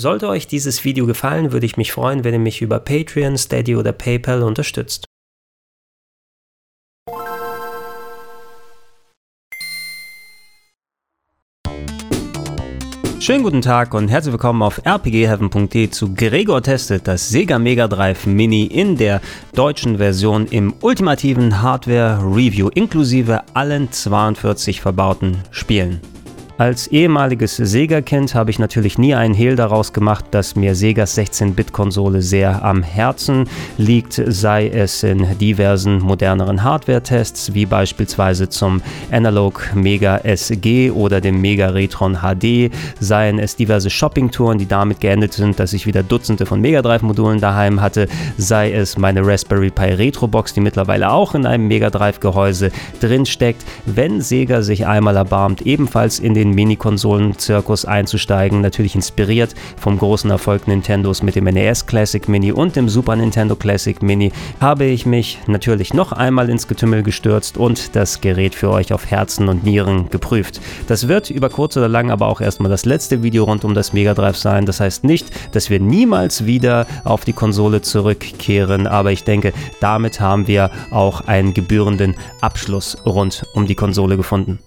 Sollte euch dieses Video gefallen, würde ich mich freuen, wenn ihr mich über Patreon, Steady oder PayPal unterstützt. Schönen guten Tag und herzlich willkommen auf rpgheaven.de zu Gregor testet das Sega Mega Drive Mini in der deutschen Version im ultimativen Hardware Review inklusive allen 42 verbauten Spielen. Als ehemaliges Sega-Kind habe ich natürlich nie einen Hehl daraus gemacht, dass mir Segas 16-Bit-Konsole sehr am Herzen liegt, sei es in diversen moderneren Hardware-Tests, wie beispielsweise zum Analog Mega SG oder dem Mega Retron HD, seien es diverse Shopping-Touren, die damit geendet sind, dass ich wieder Dutzende von Mega Drive-Modulen daheim hatte, sei es meine Raspberry Pi Retro-Box, die mittlerweile auch in einem Mega Drive-Gehäuse drinsteckt, wenn Sega sich einmal erbarmt, ebenfalls in den den Mini-Konsolen-Zirkus einzusteigen, natürlich inspiriert vom großen Erfolg Nintendos mit dem NES Classic Mini und dem Super Nintendo Classic Mini, habe ich mich natürlich noch einmal ins Getümmel gestürzt und das Gerät für euch auf Herzen und Nieren geprüft. Das wird über kurz oder lang aber auch erstmal das letzte Video rund um das Mega Drive sein. Das heißt nicht, dass wir niemals wieder auf die Konsole zurückkehren, aber ich denke, damit haben wir auch einen gebührenden Abschluss rund um die Konsole gefunden.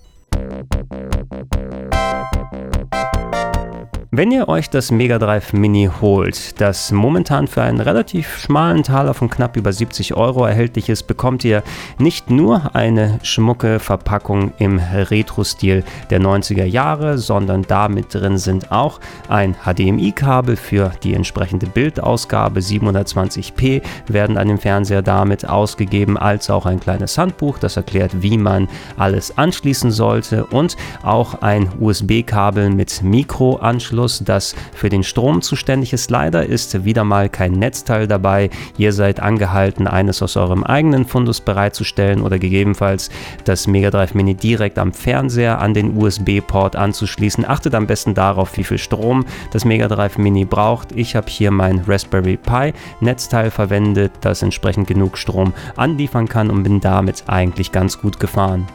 Wenn ihr euch das Mega Drive Mini holt, das momentan für einen relativ schmalen Taler von knapp über 70 Euro erhältlich ist, bekommt ihr nicht nur eine schmucke Verpackung im Retro-Stil der 90er Jahre, sondern damit drin sind auch ein HDMI-Kabel für die entsprechende Bildausgabe. 720p werden an dem Fernseher damit ausgegeben, als auch ein kleines Handbuch, das erklärt, wie man alles anschließen sollte und auch ein USB-Kabel mit Mikroanschluss Anschluss, das für den Strom zuständig ist. Leider ist wieder mal kein Netzteil dabei. Ihr seid angehalten, eines aus eurem eigenen Fundus bereitzustellen oder gegebenenfalls das Mega Drive Mini direkt am Fernseher an den USB-Port anzuschließen. Achtet am besten darauf, wie viel Strom das Mega Drive Mini braucht. Ich habe hier mein Raspberry Pi Netzteil verwendet, das entsprechend genug Strom anliefern kann und bin damit eigentlich ganz gut gefahren.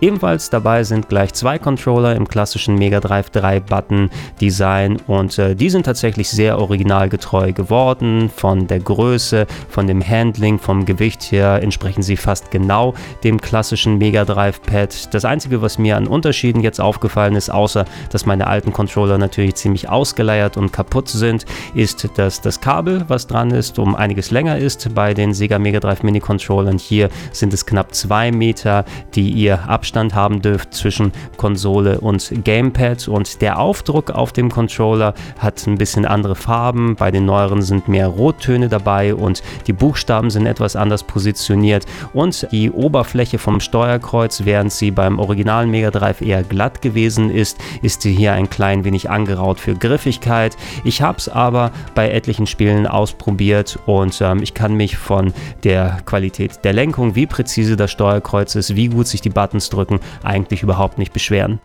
Ebenfalls dabei sind gleich zwei Controller im klassischen Mega Drive 3 Button Design und äh, die sind tatsächlich sehr originalgetreu geworden. Von der Größe, von dem Handling, vom Gewicht her entsprechen sie fast genau dem klassischen Mega Drive Pad. Das einzige, was mir an Unterschieden jetzt aufgefallen ist, außer dass meine alten Controller natürlich ziemlich ausgeleiert und kaputt sind, ist, dass das Kabel, was dran ist, um einiges länger ist bei den Sega Mega Drive Mini Controllern. Hier sind es knapp zwei Meter, die ihr abschließt Abstand haben dürft zwischen Konsole und Gamepad und der Aufdruck auf dem Controller hat ein bisschen andere Farben. Bei den neueren sind mehr Rottöne dabei und die Buchstaben sind etwas anders positioniert und die Oberfläche vom Steuerkreuz, während sie beim originalen Mega Drive eher glatt gewesen ist, ist sie hier ein klein wenig angeraut für Griffigkeit. Ich habe es aber bei etlichen Spielen ausprobiert und ähm, ich kann mich von der Qualität der Lenkung, wie präzise das Steuerkreuz ist, wie gut sich die Buttons drücken, drücken, eigentlich überhaupt nicht beschweren.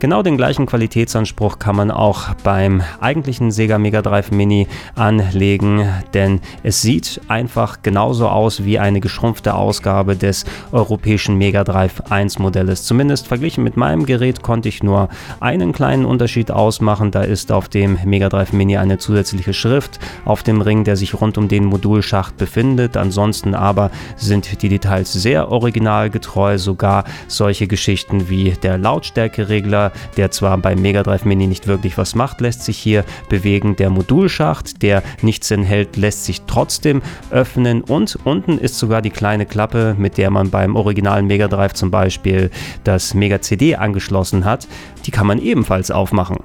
Genau den gleichen Qualitätsanspruch kann man auch beim eigentlichen Sega Mega Drive Mini anlegen, denn es sieht einfach genauso aus wie eine geschrumpfte Ausgabe des europäischen Mega Drive 1 Modells. Zumindest verglichen mit meinem Gerät konnte ich nur einen kleinen Unterschied ausmachen. Da ist auf dem Mega Drive Mini eine zusätzliche Schrift auf dem Ring, der sich rund um den Modulschacht befindet. Ansonsten aber sind die Details sehr originalgetreu, sogar solche Geschichten wie der Lautstärkeregler der zwar beim Mega Drive Mini nicht wirklich was macht, lässt sich hier bewegen. Der Modulschacht, der nichts enthält, lässt sich trotzdem öffnen und unten ist sogar die kleine Klappe, mit der man beim originalen Mega Drive zum Beispiel das Mega CD angeschlossen hat. Die kann man ebenfalls aufmachen.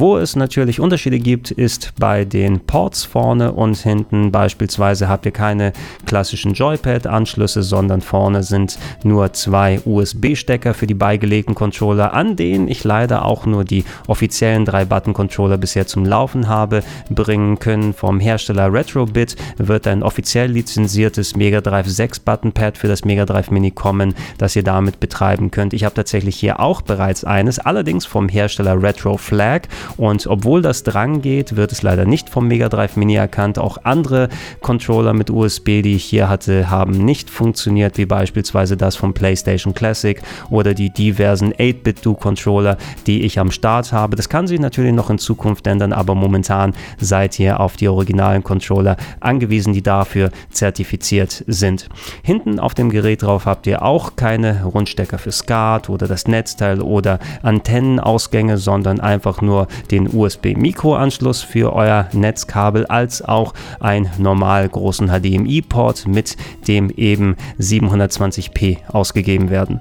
Wo es natürlich Unterschiede gibt, ist bei den Ports vorne und hinten. Beispielsweise habt ihr keine klassischen Joypad-Anschlüsse, sondern vorne sind nur zwei USB-Stecker für die beigelegten Controller, an denen ich leider auch nur die offiziellen 3-Button-Controller bisher zum Laufen habe bringen können. Vom Hersteller Retrobit wird ein offiziell lizenziertes Mega Drive 6 Button-Pad für das Mega Drive Mini kommen, das ihr damit betreiben könnt. Ich habe tatsächlich hier auch bereits eines, allerdings vom Hersteller Retro Flag Und obwohl das dran geht, wird es leider nicht vom Mega Drive Mini erkannt. Auch andere Controller mit USB, die ich hier hatte, haben nicht funktioniert, wie beispielsweise das vom PlayStation Classic oder die diversen 8-Bit-Do-Controller, die ich am Start habe. Das kann sich natürlich noch in Zukunft ändern, aber momentan seid ihr auf die originalen Controller angewiesen, die dafür zertifiziert sind. Hinten auf dem Gerät drauf habt ihr auch keine Rundstecker für SCART oder das Netzteil oder Antennenausgänge, sondern einfach nur den USB-Mikroanschluss für euer Netzkabel als auch einen normal großen HDMI-Port, mit dem eben 720p ausgegeben werden.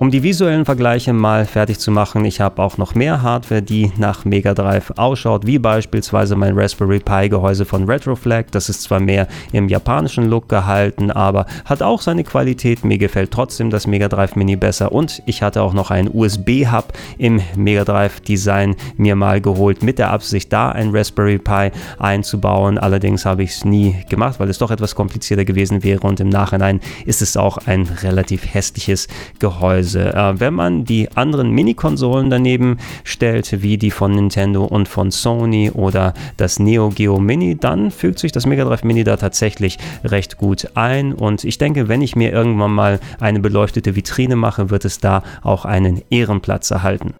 Um die visuellen Vergleiche mal fertig zu machen, ich habe auch noch mehr Hardware, die nach Mega Drive ausschaut, wie beispielsweise mein Raspberry Pi Gehäuse von Retroflag. Das ist zwar mehr im japanischen Look gehalten, aber hat auch seine Qualität. Mir gefällt trotzdem das Mega Drive Mini besser und ich hatte auch noch einen USB-Hub im Mega Drive Design mir mal geholt, mit der Absicht, da ein Raspberry Pi einzubauen. Allerdings habe ich es nie gemacht, weil es doch etwas komplizierter gewesen wäre und im Nachhinein ist es auch ein relativ hässliches Gehäuse. Preise. Äh, wenn man die anderen Mini-Konsolen daneben stellt, wie die von Nintendo und von Sony oder das Neo Geo Mini, dann fügt sich das Mega Drive Mini da tatsächlich recht gut ein. Und ich denke, wenn ich mir irgendwann mal eine beleuchtete Vitrine mache, wird es da auch einen Ehrenplatz erhalten.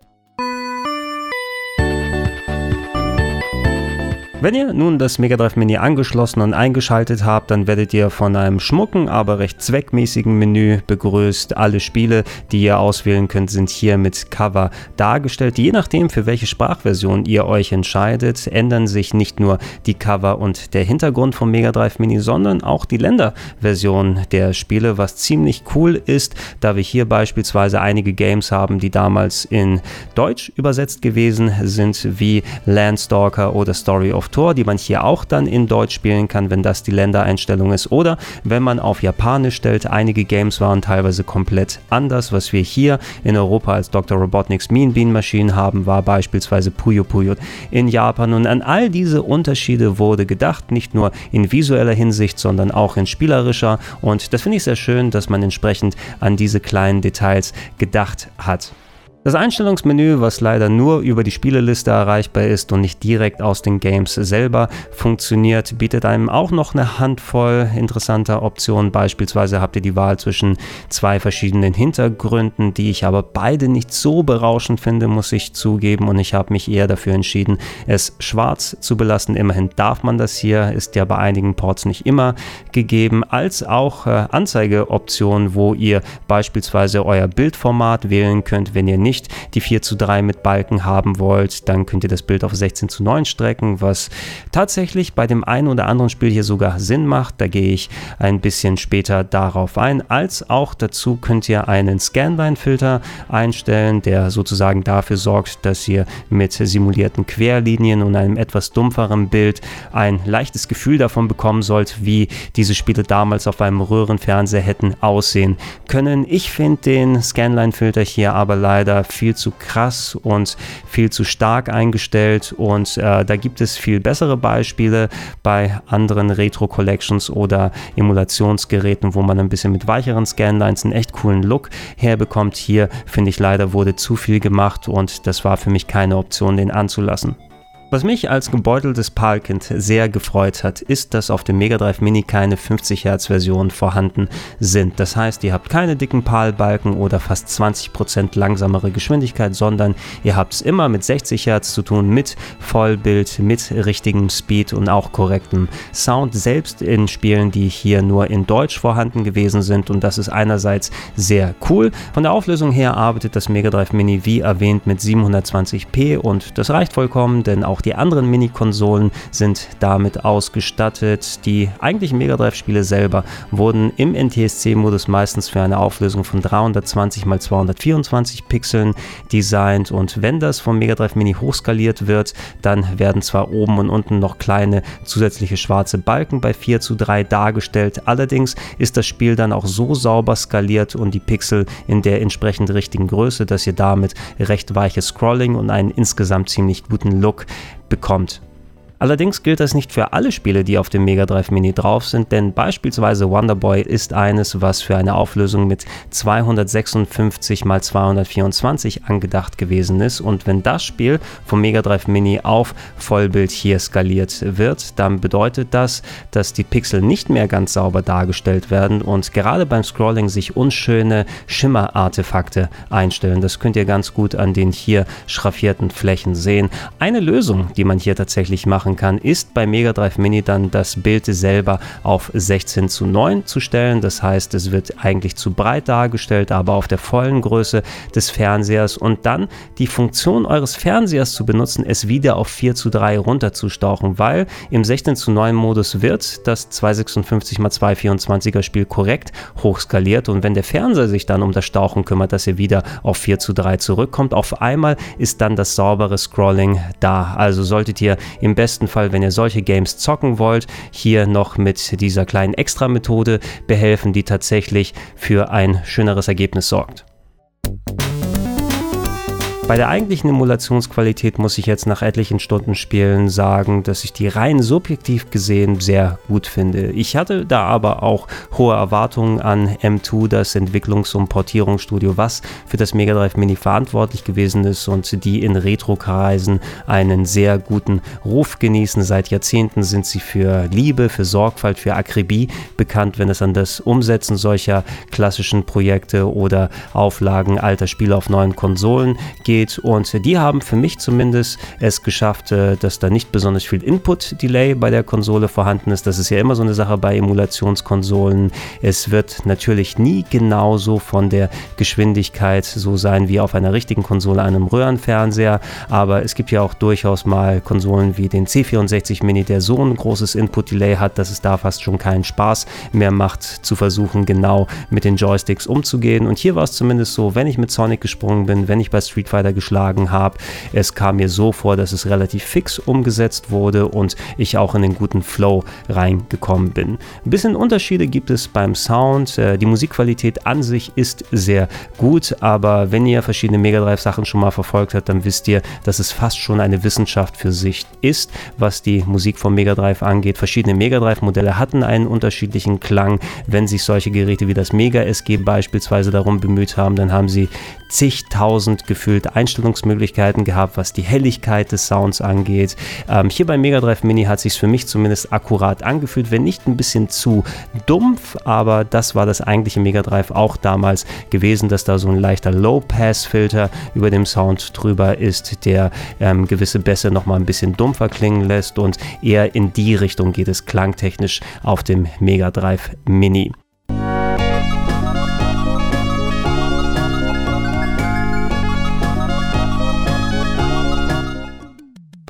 Wenn ihr nun das Mega Drive Mini angeschlossen und eingeschaltet habt, dann werdet ihr von einem schmucken, aber recht zweckmäßigen Menü begrüßt. Alle Spiele, die ihr auswählen könnt, sind hier mit Cover dargestellt. Je nachdem, für welche Sprachversion ihr euch entscheidet, ändern sich nicht nur die Cover und der Hintergrund vom Mega Drive Mini, sondern auch die Länderversion der Spiele, was ziemlich cool ist, da wir hier beispielsweise einige Games haben, die damals in Deutsch übersetzt gewesen sind, wie Landstalker oder Story of Tor, die man hier auch dann in Deutsch spielen kann, wenn das die Ländereinstellung ist. Oder wenn man auf Japanisch stellt, einige Games waren teilweise komplett anders. Was wir hier in Europa als Dr. Robotniks Mean Bean Machine haben, war beispielsweise Puyo Puyo in Japan. Und an all diese Unterschiede wurde gedacht, nicht nur in visueller Hinsicht, sondern auch in spielerischer. Und das finde ich sehr schön, dass man entsprechend an diese kleinen Details gedacht hat. Das Einstellungsmenü, was leider nur über die Spieleliste erreichbar ist und nicht direkt aus den Games selber funktioniert, bietet einem auch noch eine Handvoll interessanter Optionen. Beispielsweise habt ihr die Wahl zwischen zwei verschiedenen Hintergründen, die ich aber beide nicht so berauschend finde, muss ich zugeben. Und ich habe mich eher dafür entschieden, es schwarz zu belassen. Immerhin darf man das hier, ist ja bei einigen Ports nicht immer gegeben, als auch äh, Anzeigeoptionen, wo ihr beispielsweise euer Bildformat wählen könnt, wenn ihr nicht nicht die 4 zu 3 mit Balken haben wollt, dann könnt ihr das Bild auf 16 zu 9 strecken, was tatsächlich bei dem einen oder anderen Spiel hier sogar Sinn macht. Da gehe ich ein bisschen später darauf ein. Als auch dazu könnt ihr einen Scanline-Filter einstellen, der sozusagen dafür sorgt, dass ihr mit simulierten Querlinien und einem etwas dumpferen Bild ein leichtes Gefühl davon bekommen sollt, wie diese Spiele damals auf einem Röhrenfernseher hätten aussehen können. Ich finde den Scanline-Filter hier aber leider viel zu krass und viel zu stark eingestellt und äh, da gibt es viel bessere Beispiele bei anderen Retro-Collections oder Emulationsgeräten, wo man ein bisschen mit weicheren Scanlines einen echt coolen Look herbekommt. Hier finde ich leider wurde zu viel gemacht und das war für mich keine Option, den anzulassen. Was mich als gebeuteltes PAL-Kind sehr gefreut hat, ist, dass auf dem Mega Drive Mini keine 50 Hertz Versionen vorhanden sind. Das heißt, ihr habt keine dicken PAL-Balken oder fast 20% langsamere Geschwindigkeit, sondern ihr habt es immer mit 60 Hertz zu tun, mit Vollbild, mit richtigem Speed und auch korrektem Sound, selbst in Spielen, die hier nur in Deutsch vorhanden gewesen sind. Und das ist einerseits sehr cool. Von der Auflösung her arbeitet das Mega Drive Mini wie erwähnt mit 720p und das reicht vollkommen, denn auch auch die anderen Mini-Konsolen sind damit ausgestattet. Die eigentlichen Mega Drive-Spiele selber wurden im NTSC-Modus meistens für eine Auflösung von 320 x 224 Pixeln designt und wenn das vom Mega Drive Mini hochskaliert wird, dann werden zwar oben und unten noch kleine zusätzliche schwarze Balken bei 4 zu 3 dargestellt, allerdings ist das Spiel dann auch so sauber skaliert und die Pixel in der entsprechend richtigen Größe, dass ihr damit recht weiches Scrolling und einen insgesamt ziemlich guten Look bekommt. Allerdings gilt das nicht für alle Spiele, die auf dem Mega Drive Mini drauf sind, denn beispielsweise Wonderboy ist eines, was für eine Auflösung mit 256 x 224 angedacht gewesen ist und wenn das Spiel vom Mega Drive Mini auf Vollbild hier skaliert wird, dann bedeutet das, dass die Pixel nicht mehr ganz sauber dargestellt werden und gerade beim Scrolling sich unschöne Schimmerartefakte einstellen. Das könnt ihr ganz gut an den hier schraffierten Flächen sehen. Eine Lösung, die man hier tatsächlich machen machen kann, ist bei Mega Drive Mini dann das Bild selber auf 16 zu 9 zu stellen. Das heißt, es wird eigentlich zu breit dargestellt, aber auf der vollen Größe des Fernsehers und dann die Funktion eures Fernsehers zu benutzen, es wieder auf 4 zu 3 runterzustauchen, weil im 16 zu 9 Modus wird das 256 x 224er Spiel korrekt hochskaliert und wenn der Fernseher sich dann um das Stauchen kümmert, dass er wieder auf 4 zu 3 zurückkommt, auf einmal ist dann das saubere Scrolling da. Also solltet ihr im besten besten Fall, wenn ihr solche Games zocken wollt, hier noch mit dieser kleinen Extra-Methode behelfen, die tatsächlich für ein schöneres Ergebnis sorgt. Bei der eigentlichen Emulationsqualität muss ich jetzt nach etlichen Stunden Spielen sagen, dass ich die rein subjektiv gesehen sehr gut finde. Ich hatte da aber auch hohe Erwartungen an M2, das Entwicklungs- und Portierungsstudio, was für das Mega Drive Mini verantwortlich gewesen ist und die in Retro-Kreisen einen sehr guten Ruf genießen. Seit Jahrzehnten sind sie für Liebe, für Sorgfalt, für Akribie bekannt, wenn es an das Umsetzen solcher klassischen Projekte oder Auflagen alter Spiele auf neuen Konsolen geht geht. Und die haben für mich zumindest es geschafft, äh, dass da nicht besonders viel Input-Delay bei der Konsole vorhanden ist. Das ist ja immer so eine Sache bei Emulationskonsolen. Es wird natürlich nie genauso von der Geschwindigkeit so sein wie auf einer richtigen Konsole, einem Röhrenfernseher. Aber es gibt ja auch durchaus mal Konsolen wie den C64 Mini, der so ein großes Input-Delay hat, dass es da fast schon keinen Spaß mehr macht, zu versuchen, genau mit den Joysticks umzugehen. Und hier war es zumindest so, wenn ich mit Sonic gesprungen bin, wenn ich bei Street Fighter geschlagen habe. Es kam mir so vor, dass es relativ fix umgesetzt wurde und ich auch in den guten Flow reingekommen bin. Ein bisschen Unterschiede gibt es beim Sound. Äh, die Musikqualität an sich ist sehr gut, aber wenn ihr verschiedene Mega Drive Sachen schon mal verfolgt habt, dann wisst ihr, dass es fast schon eine Wissenschaft für sich ist, was die Musik vom Mega Drive angeht. Verschiedene Mega Drive Modelle hatten einen unterschiedlichen Klang. Wenn sich solche Geräte wie das Mega SG beispielsweise darum bemüht haben, dann haben sie zigtausend gefühlt Einstellungsmöglichkeiten gehabt, was die Helligkeit des Sounds angeht. Ähm, hier beim Mega Drive Mini hat sich für mich zumindest akkurat angefühlt, wenn nicht ein bisschen zu dumpf, aber das war das eigentliche Mega Drive auch damals gewesen, dass da so ein leichter Low-Pass-Filter über dem Sound drüber ist, der ähm, gewisse Bässe nochmal ein bisschen dumpfer klingen lässt und eher in die Richtung geht es klangtechnisch auf dem Mega Drive Mini.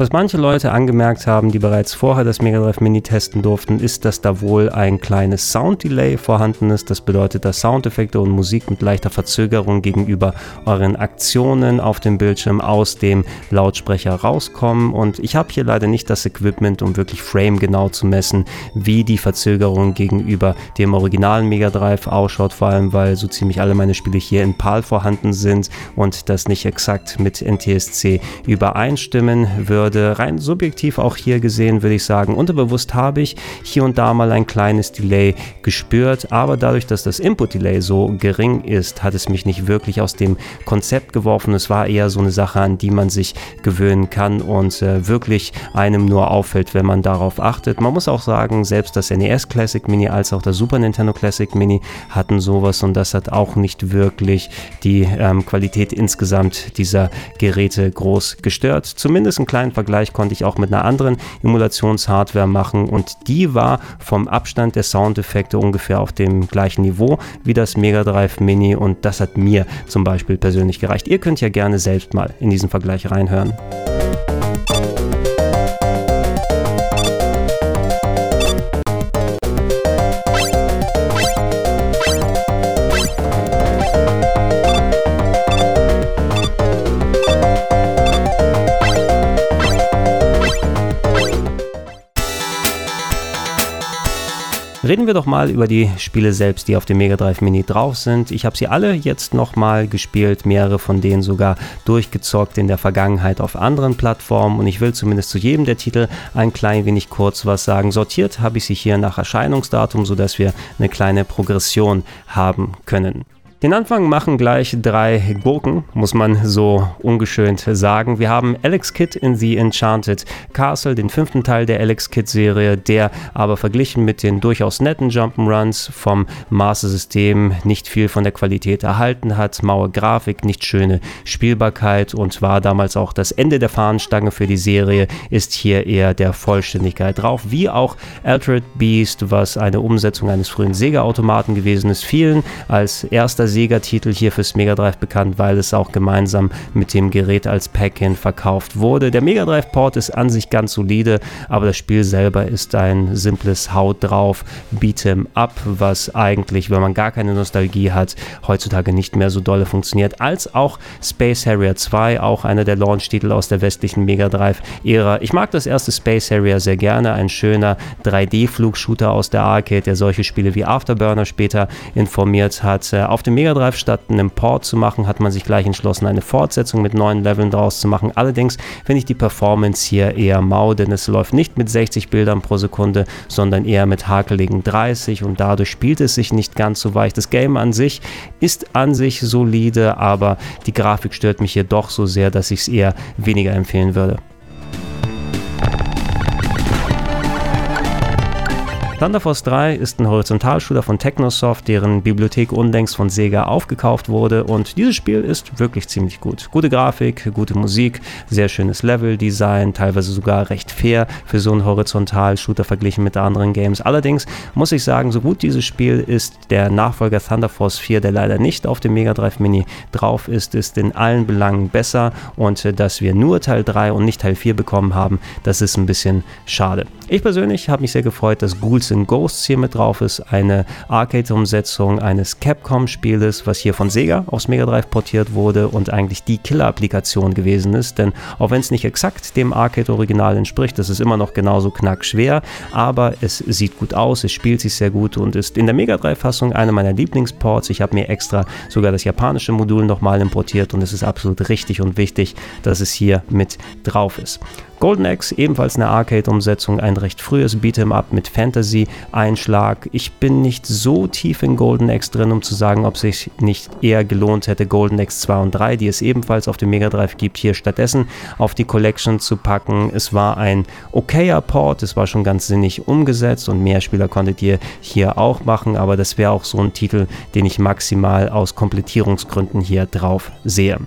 Was manche Leute angemerkt haben, die bereits vorher das Mega Drive Mini testen durften, ist, dass da wohl ein kleines Sound Delay vorhanden ist. Das bedeutet, dass Soundeffekte und Musik mit leichter Verzögerung gegenüber euren Aktionen auf dem Bildschirm aus dem Lautsprecher rauskommen. Und ich habe hier leider nicht das Equipment, um wirklich Frame genau zu messen, wie die Verzögerung gegenüber dem originalen Mega Drive ausschaut, vor allem weil so ziemlich alle meine Spiele hier in PAL vorhanden sind und das nicht exakt mit NTSC übereinstimmen würde würde. Rein subjektiv auch hier gesehen, würde ich sagen, unterbewusst habe ich hier und da mal ein kleines Delay gespürt, aber dadurch, dass das Input-Delay so gering ist, hat es mich nicht wirklich aus dem Konzept geworfen. Es war eher so eine Sache, an die man sich gewöhnen kann und äh, wirklich einem nur auffällt, wenn man darauf achtet. Man muss auch sagen, selbst das NES Classic Mini als auch das Super Nintendo Classic Mini hatten sowas und das hat auch nicht wirklich die ähm, Qualität insgesamt dieser Geräte groß gestört. Zumindest einen kleinen Vergleich konnte ich auch mit einer anderen Emulationshardware machen und die war vom Abstand der Soundeffekte ungefähr auf dem gleichen Niveau wie das Mega Drive Mini und das hat mir zum Beispiel persönlich gereicht. Ihr könnt ja gerne selbst mal in diesen Vergleich reinhören. Reden wir doch mal über die Spiele selbst, die auf dem Mega Drive Mini drauf sind. Ich habe sie alle jetzt nochmal gespielt, mehrere von denen sogar durchgezockt in der Vergangenheit auf anderen Plattformen und ich will zumindest zu jedem der Titel ein klein wenig kurz was sagen. Sortiert habe ich sie hier nach Erscheinungsdatum, sodass wir eine kleine Progression haben können. Den Anfang machen gleich drei Gurken, muss man so ungeschönt sagen. Wir haben Alex Kidd in The Enchanted Castle, den fünften Teil der Alex Kidd-Serie, der aber verglichen mit den durchaus netten Jump'n'Runs vom Master-System nicht viel von der Qualität erhalten hat. Maue Grafik, nicht schöne Spielbarkeit und war damals auch das Ende der Fahnenstange für die Serie, ist hier eher der Vollständigkeit drauf. Wie auch Altered Beast, was eine Umsetzung eines frühen Sega-Automaten gewesen ist, vielen als erster Siegertitel hier fürs Mega Drive bekannt, weil es auch gemeinsam mit dem Gerät als Pack-In verkauft wurde. Der Mega Drive Port ist an sich ganz solide, aber das Spiel selber ist ein simples Haut drauf Beat'em Up, was eigentlich, wenn man gar keine Nostalgie hat, heutzutage nicht mehr so dolle funktioniert, als auch Space Harrier 2, auch einer der Launch-Titel aus der westlichen Mega Drive-Ära. Ich mag das erste Space Harrier sehr gerne, ein schöner 3D-Flugshooter aus der Arcade, der solche Spiele wie Afterburner später informiert hat. Äh, auf dem Mega Drive statt einen Port zu machen, hat man sich gleich entschlossen, eine Fortsetzung mit neuen Leveln draus zu machen. Allerdings finde ich die Performance hier eher mau, denn es läuft nicht mit 60 Bildern pro Sekunde, sondern eher mit hakeligen 30 und dadurch spielt es sich nicht ganz so weich. Das Game an sich ist an sich solide, aber die Grafik stört mich hier doch so sehr, dass ich es eher weniger empfehlen würde. Thunder Force 3 ist ein Horizontalshooter von Technosoft, deren Bibliothek unlängst von Sega aufgekauft wurde und dieses Spiel ist wirklich ziemlich gut. Gute Grafik, gute Musik, sehr schönes Leveldesign, teilweise sogar recht fair für so einen Horizontalshooter verglichen mit anderen Games. Allerdings muss ich sagen, so gut dieses Spiel ist, der Nachfolger Thunder Force 4, der leider nicht auf dem Mega Drive Mini drauf ist, ist in allen Belangen besser und äh, dass wir nur Teil 3 und nicht Teil 4 bekommen haben, das ist ein bisschen schade. Ich persönlich habe mich sehr gefreut, dass Ghouls in Ghosts hier mit drauf ist, eine Arcade-Umsetzung eines Capcom-Spieles, was hier von Sega aufs Mega Drive portiert wurde und eigentlich die Killer-Applikation gewesen ist, denn auch wenn es nicht exakt dem Arcade-Original entspricht, das ist immer noch genauso knackschwer, aber es sieht gut aus, es spielt sich sehr gut und ist in der Mega Drive-Fassung einer meiner Lieblingsports. Ich habe mir extra sogar das japanische Modul nochmal importiert und es ist absolut richtig und wichtig, dass es hier mit drauf ist. Golden Axe, ebenfalls eine Arcade-Umsetzung, ein recht frühes Beat'em-up mit Fantasy-Einschlag. Ich bin nicht so tief in Golden Axe drin, um zu sagen, ob sich nicht eher gelohnt hätte, Golden Axe 2 und 3, die es ebenfalls auf dem Mega Drive gibt, hier stattdessen auf die Collection zu packen. Es war ein okayer Port, es war schon ganz sinnig umgesetzt und mehr Spieler konntet ihr hier auch machen, aber das wäre auch so ein Titel, den ich maximal aus Komplettierungsgründen hier drauf sehe.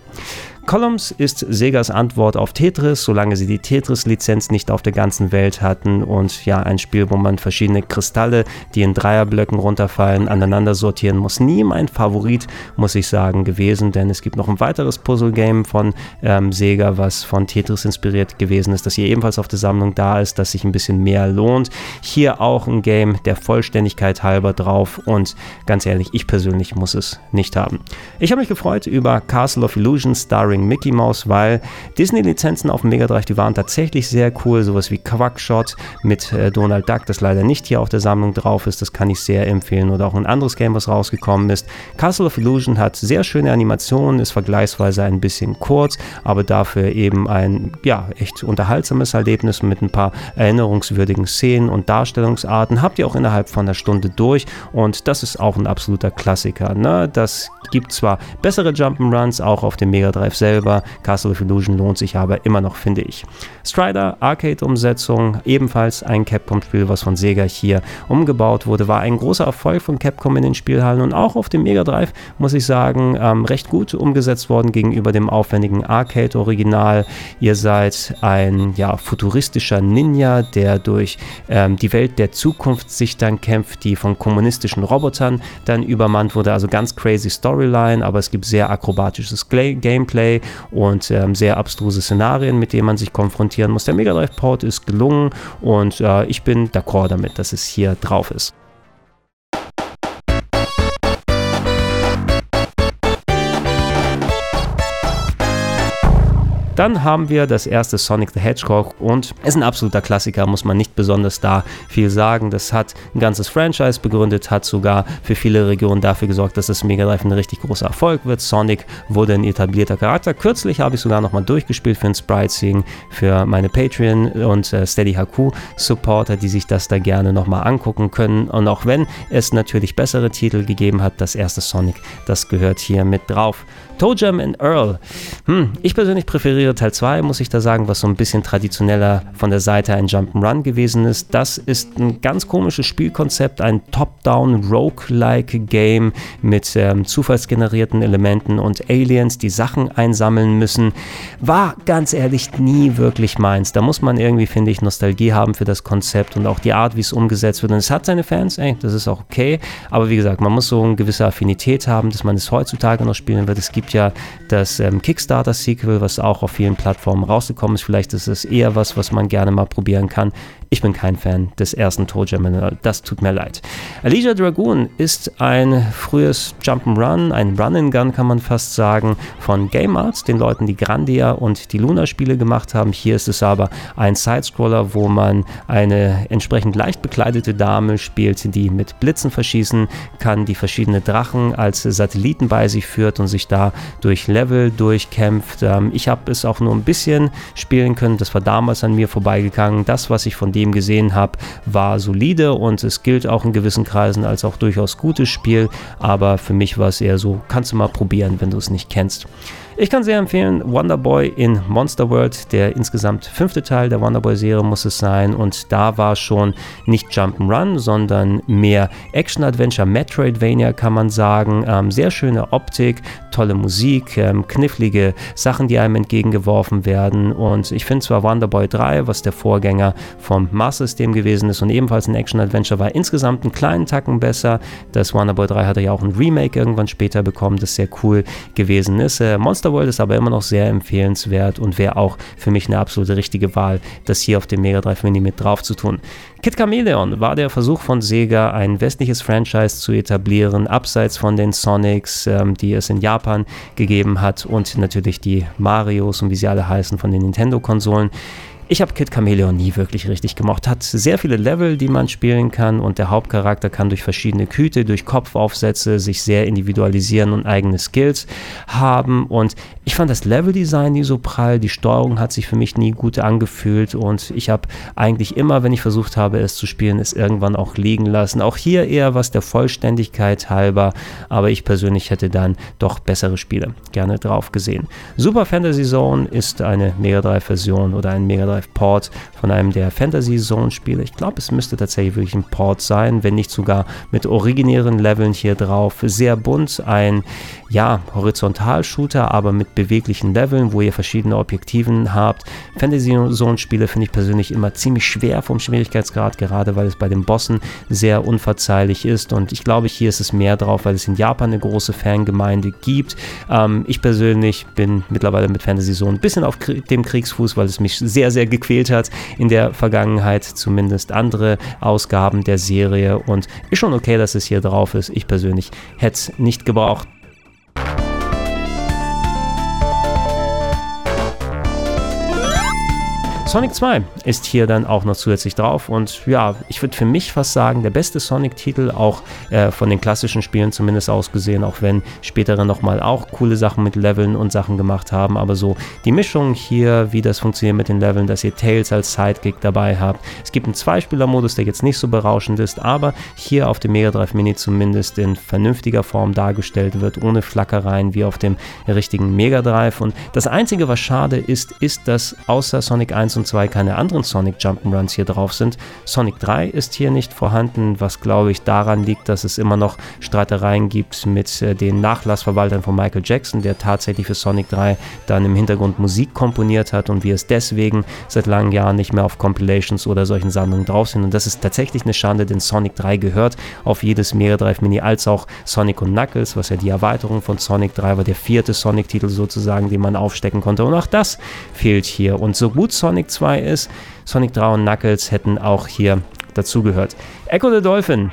Columns ist Segas Antwort auf Tetris, solange sie die Tetris-Lizenz nicht auf der ganzen Welt hatten und ja, ein Spiel, wo man verschiedene Kristalle, die in Dreierblöcken runterfallen, aneinander sortieren muss. Nie mein Favorit, muss ich sagen, gewesen, denn es gibt noch ein weiteres Puzzle-Game von ähm, Sega, was von Tetris inspiriert gewesen ist, das hier ebenfalls auf der Sammlung da ist, das sich ein bisschen mehr lohnt. Hier auch ein Game der Vollständigkeit halber drauf und ganz ehrlich, ich persönlich muss es nicht haben. Ich habe mich gefreut über Castle of Illusion Starring Starring Mickey Mouse, weil Disney-Lizenzen auf dem Mega Drive, die waren tatsächlich sehr cool. Sowas wie Quackshot mit äh, Donald Duck, das leider nicht hier auf der Sammlung drauf ist, das kann ich sehr empfehlen. Oder auch ein anderes Game, was rausgekommen ist. Castle of Illusion hat sehr schöne Animationen, ist vergleichsweise ein bisschen kurz, aber dafür eben ein ja, echt unterhaltsames Erlebnis mit ein paar erinnerungswürdigen Szenen und Darstellungsarten. Habt ihr auch innerhalb von einer Stunde durch und das ist auch ein absoluter Klassiker. Ne? Das gibt zwar bessere Jump'n'Runs auch auf dem Mega Drive selber. Castle of Illusion lohnt sich aber immer noch, finde ich. Strider Arcade-Umsetzung, ebenfalls ein Capcom-Spiel, was von Sega hier umgebaut wurde, war ein großer Erfolg von Capcom in den Spielhallen und auch auf dem Mega Drive, muss ich sagen, ähm, recht gut umgesetzt worden gegenüber dem aufwendigen Arcade-Original. Ihr seid ein ja, futuristischer Ninja, der durch ähm, die Welt der Zukunft sich dann kämpft, die von kommunistischen Robotern dann übermannt wurde. Also ganz crazy Storyline, aber es gibt sehr akrobatisches Gameplay und ähm, sehr abstruse Szenarien, mit denen man sich konfrontieren muss. Der Mega Drive Port ist gelungen und äh, ich bin d'accord damit, dass es hier drauf ist. Dann haben wir das erste Sonic the Hedgehog und ist ein absoluter Klassiker, muss man nicht besonders da viel sagen. Das hat ein ganzes Franchise begründet, hat sogar für viele Regionen dafür gesorgt, dass das Mega Drive ein richtig großer Erfolg wird. Sonic wurde ein etablierter Charakter. Kürzlich habe ich sogar nochmal durchgespielt für ein Sprite-Sing für meine Patreon und äh, Steady HQ Supporter, die sich das da gerne nochmal angucken können. Und auch wenn es natürlich bessere Titel gegeben hat, das erste Sonic, das gehört hier mit drauf. Toe Jam and Earl. Hm, ich persönlich präferiere Teil 2, muss ich da sagen, was so ein bisschen traditioneller von der Seite ein Jump'n'Run gewesen ist. Das ist ein ganz komisches Spielkonzept, ein Top-Down Rogue-like Game mit ähm, zufallsgenerierten Elementen und Aliens, die Sachen einsammeln müssen. War ganz ehrlich nie wirklich meins. Da muss man irgendwie, finde ich, Nostalgie haben für das Konzept und auch die Art, wie es umgesetzt wird. Und es hat seine Fans, ey, das ist auch okay. Aber wie gesagt, man muss so eine gewisse Affinität haben, dass man es heutzutage noch spielen wird. Es gibt gibt ja das ähm, Kickstarter-Sequel, was auch auf vielen Plattformen rausgekommen ist. Vielleicht ist es eher was, was man gerne mal probieren kann. Ich bin kein Fan des ersten Toe Jam, das tut mir leid. Alicia Dragoon ist ein frühes Jump'n'Run, ein Run-and-Gun kann man fast sagen, von Game Arts, den Leuten, die Grandia und die Luna-Spiele gemacht haben. Hier ist es aber ein Sidescroller, wo man eine entsprechend leicht bekleidete Dame spielt, die mit Blitzen verschießen kann, die verschiedene Drachen als Satelliten bei sich führt und sich da durch Level durchkämpft. Ähm, ich habe es auch nur ein bisschen spielen können, das war damals an mir vorbeigegangen. Das, was ich von dem gesehen habe, war solide und es gilt auch in gewissen Kreisen als auch durchaus gutes Spiel, aber für mich war es eher so, kannst du mal probieren, wenn du es nicht kennst. Ich kann sehr empfehlen, Wonderboy in Monster World, der insgesamt fünfte Teil der Wonderboy-Serie muss es sein. Und da war schon nicht Jump'n'Run, sondern mehr Action-Adventure, Metroidvania kann man sagen. Ähm, sehr schöne Optik, tolle Musik, ähm, knifflige Sachen, die einem entgegengeworfen werden. Und ich finde zwar Wonderboy 3, was der Vorgänger vom Master-System gewesen ist und ebenfalls ein Action-Adventure war, insgesamt einen kleinen Tacken besser. Das Wonderboy 3 hatte ja auch ein Remake irgendwann später bekommen, das sehr cool gewesen ist. Äh, Monster Monster World ist aber immer noch sehr empfehlenswert und wäre auch für mich eine absolute richtige Wahl, das hier auf dem Mega Drive Mini mit drauf zu tun. Kid Chameleon war der Versuch von Sega, ein westliches Franchise zu etablieren, abseits von den Sonics, ähm, die es in Japan gegeben hat und natürlich die Marios und wie sie alle heißen von den Nintendo-Konsolen. Ich habe Kid Chameleon nie wirklich richtig gemocht. Hat sehr viele Level, die man spielen kann und der Hauptcharakter kann durch verschiedene Küte, durch Kopfaufsätze sich sehr individualisieren und eigene Skills haben. Und ich fand das Leveldesign nie so prall. Die Steuerung hat sich für mich nie gut angefühlt und ich habe eigentlich immer, wenn ich versucht habe, es zu spielen, es irgendwann auch liegen lassen. Auch hier eher was der Vollständigkeit halber, aber ich persönlich hätte dann doch bessere Spiele gerne drauf gesehen. Super Fantasy Zone ist eine Mega Drive Version oder ein Mega Drive Drive Port von einem der Fantasy Zone Spiele. Ich glaube, es müsste tatsächlich wirklich ein Port sein, wenn nicht sogar mit originären Leveln hier drauf. Sehr bunt, ein ja, Horizontal-Shooter, aber mit beweglichen Leveln, wo ihr verschiedene Objektiven habt. Fantasy Zone Spiele finde ich persönlich immer ziemlich schwer vom Schwierigkeitsgrad, gerade weil es bei den Bossen sehr unverzeihlich ist und ich glaube, hier ist es mehr drauf, weil es in Japan eine große Fangemeinde gibt. Ähm, ich persönlich bin mittlerweile mit Fantasy Zone ein bisschen auf dem Kriegsfuß, weil es mich sehr, sehr gequält hat in der Vergangenheit, zumindest andere Ausgaben der Serie. Und ist schon okay, dass es hier drauf ist. Ich persönlich hätte es nicht gebraucht. Sonic 2 ist hier dann auch noch zusätzlich drauf. Und ja, ich würde für mich fast sagen, der beste Sonic-Titel, auch äh, von den klassischen Spielen zumindest ausgesehen, auch wenn spätere nochmal auch coole Sachen mit Leveln und Sachen gemacht haben, aber so die Mischung hier, wie das funktioniert mit den Leveln, dass ihr Tails als Sidekick dabei habt. Es gibt einen Zweispieler-Modus, der jetzt nicht so berauschend ist, aber hier auf dem Mega Drive Mini zumindest in vernünftiger Form dargestellt wird, ohne Flackereien wie auf dem richtigen Mega Drive. Und das einzige, was schade ist, ist, dass außer Sonic 1 und und 2 keine anderen Sonic Jump'n'Runs hier drauf sind. Sonic 3 ist hier nicht vorhanden, was glaube ich daran liegt, dass es immer noch Streitereien gibt mit äh, den Nachlassverwaltern von Michael Jackson, der tatsächlich für Sonic 3 dann im Hintergrund Musik komponiert hat und wir es deswegen seit langen Jahren nicht mehr auf Compilations oder solchen Sammlungen drauf sind. Und das ist tatsächlich eine Schande, denn Sonic 3 gehört auf jedes Mega Drive Mini als auch Sonic und Knuckles, was ja die Erweiterung von Sonic 3 war, der vierte Sonic-Titel sozusagen, den man aufstecken konnte. Und auch das fehlt hier. Und so gut Sonic 2 ist. Sonic 3 und Knuckles hätten auch hier dazugehört. Echo the Dolphin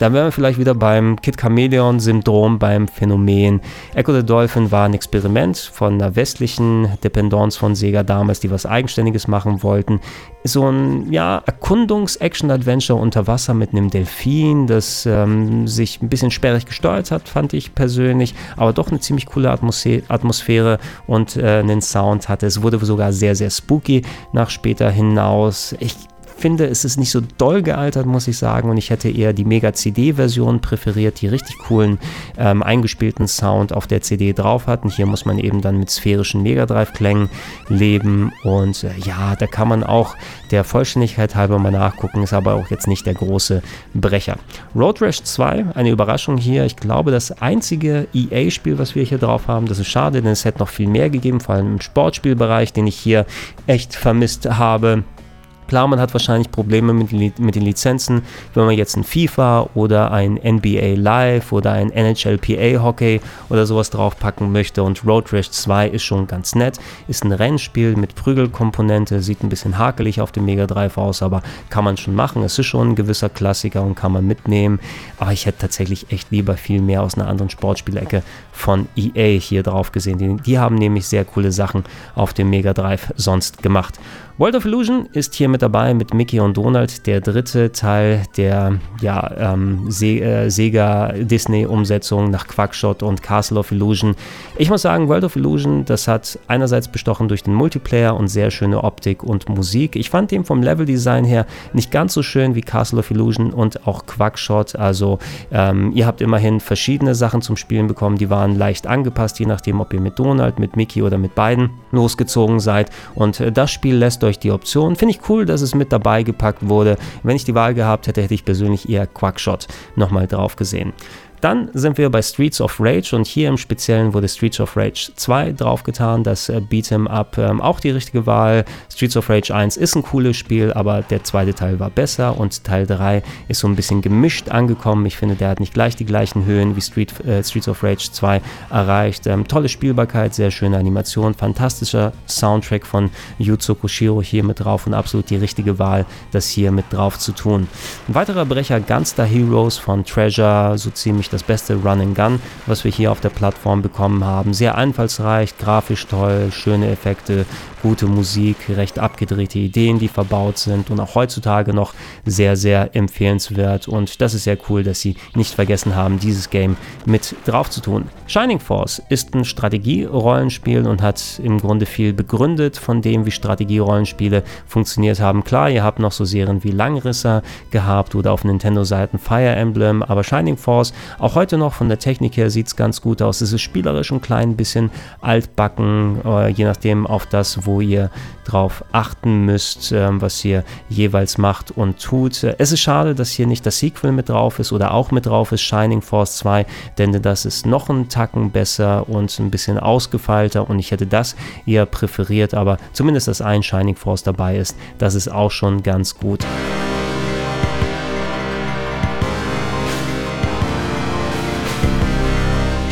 Da wären wir vielleicht wieder beim Kid Chameleon-Syndrom, beim Phänomen. Echo the Dolphin war ein Experiment von einer westlichen Dependance von Sega damals, die was Eigenständiges machen wollten. So ein ja, Erkundungs-Action-Adventure unter Wasser mit einem Delfin, das ähm, sich ein bisschen sperrig gesteuert hat, fand ich persönlich, aber doch eine ziemlich coole Atmosphäre und äh, einen Sound hatte. Es wurde sogar sehr, sehr spooky nach später hinaus. Ich finde, es ist nicht so doll gealtert, muss ich sagen. Und ich hätte eher die Mega-CD-Version präferiert, die richtig coolen ähm, eingespielten Sound auf der CD drauf hatten. Hier muss man eben dann mit sphärischen Mega Drive-Klängen leben. Und äh, ja, da kann man auch der Vollständigkeit halber mal nachgucken, ist aber auch jetzt nicht der große Brecher. Road Rash 2, eine Überraschung hier. Ich glaube, das einzige EA-Spiel, was wir hier drauf haben, das ist schade, denn es hätte noch viel mehr gegeben, vor allem im Sportspielbereich, den ich hier echt vermisst habe. Klar, man hat wahrscheinlich Probleme mit, mit den Lizenzen, wenn man jetzt ein FIFA oder ein NBA Live oder ein NHLPA Hockey oder sowas draufpacken möchte und Road Rash 2 ist schon ganz nett, ist ein Rennspiel mit Prügelkomponente, sieht ein bisschen hakelig auf dem Mega Drive aus, aber kann man schon machen, es ist schon ein gewisser Klassiker und kann man mitnehmen, aber ich hätte tatsächlich echt lieber viel mehr aus einer anderen Sportspielecke von EA hier drauf gesehen, die, die haben nämlich sehr coole Sachen auf dem Mega Drive sonst gemacht. World of Illusion ist hier mit dabei mit Mickey und Donald, der dritte Teil der ja, ähm, Se äh, Sega-Disney-Umsetzung nach Quackshot und Castle of Illusion. Ich muss sagen, World of Illusion, das hat einerseits bestochen durch den Multiplayer und sehr schöne Optik und Musik. Ich fand den vom Leveldesign her nicht ganz so schön wie Castle of Illusion und auch Quackshot. Also ähm, ihr habt immerhin verschiedene Sachen zum Spielen bekommen, die waren leicht angepasst, je nachdem, ob ihr mit Donald, mit Mickey oder mit beiden losgezogen seid. Und äh, das Spiel lässt euch die Option. Finde ich cool, dass es mit dabei gepackt wurde. Wenn ich die Wahl gehabt hätte, hätte ich persönlich eher Quackshot nochmal drauf gesehen. Dann sind wir bei Streets of Rage und hier im Speziellen wurde Streets of Rage 2 draufgetan, das äh, Beat'em Up ähm, auch die richtige Wahl. Streets of Rage 1 ist ein cooles Spiel, aber der zweite Teil war besser und Teil 3 ist so ein bisschen gemischt angekommen. Ich finde, der hat nicht gleich die gleichen Höhen wie Street, äh, Streets of Rage 2 erreicht. Ähm, tolle Spielbarkeit, sehr schöne Animation, fantastischer Soundtrack von Yuzo Koshiro hier mit drauf und absolut die richtige Wahl, das hier mit drauf zu tun. Ein weiterer Brecher, Gunster Heroes von Treasure, so ziemlich das beste Run and Gun, was wir hier auf der Plattform bekommen haben. Sehr einfallsreich, grafisch toll, schöne Effekte, gute Musik, recht abgedrehte Ideen, die verbaut sind und auch heutzutage noch sehr, sehr empfehlenswert. Und das ist sehr cool, dass sie nicht vergessen haben, dieses Game mit drauf zu tun. Shining Force ist ein Strategie-Rollenspiel und hat im Grunde viel begründet von dem, wie Strategie-Rollenspiele funktioniert haben. Klar, ihr habt noch so Serien wie Langrisser gehabt oder auf Nintendo-Seiten Fire Emblem, aber Shining Force, auch heute noch von der Technik her sieht es ganz gut aus. Es ist spielerisch ein klein bisschen altbacken, äh, je nachdem auf das, wo wo ihr drauf achten müsst, ähm, was ihr jeweils macht und tut. Es ist schade, dass hier nicht das Sequel mit drauf ist oder auch mit drauf ist, Shining Force 2, denn das ist noch einen Tacken besser und ein bisschen ausgefeilter und ich hätte das eher präferiert, aber zumindest, dass ein Shining Force dabei ist, das ist auch schon ganz gut.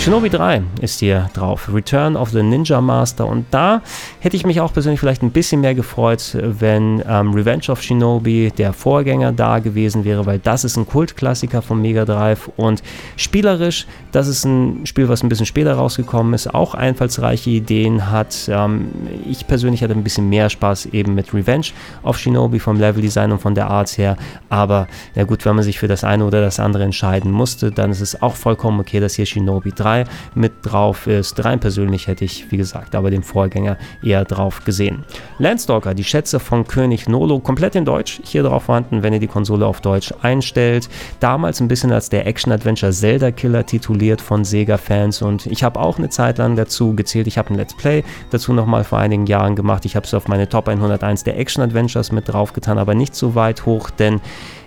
Shinobi 3 ist hier drauf. Return of the Ninja Master. Und da hätte ich mich auch persönlich vielleicht ein bisschen mehr gefreut, wenn ähm, Revenge of Shinobi der Vorgänger da gewesen wäre, weil das ist ein Kultklassiker von Mega Drive. Und spielerisch, das ist ein Spiel, was ein bisschen später rausgekommen ist, auch einfallsreiche Ideen hat. Ähm, ich persönlich hatte ein bisschen mehr Spaß eben mit Revenge of Shinobi vom Leveldesign und von der Art her. Aber ja gut, wenn man sich für das eine oder das andere entscheiden musste, dann ist es auch vollkommen okay, dass hier Shinobi 3 2 mit drauf ist. Rein persönlich hätte ich, wie gesagt, aber den Vorgänger eher drauf gesehen. Landstalker, die Schätze von König Nolo, komplett in Deutsch hier drauf vorhanden, wenn ihr die Konsole auf Deutsch einstellt. Damals ein bisschen als der Action-Adventure Zelda-Killer tituliert von Sega-Fans und ich habe auch eine Zeit lang dazu gezählt. Ich habe ein Let's Play dazu nochmal vor einigen Jahren gemacht. Ich habe es auf meine Top 101 der Action-Adventures mit drauf getan, aber nicht so weit hoch, denn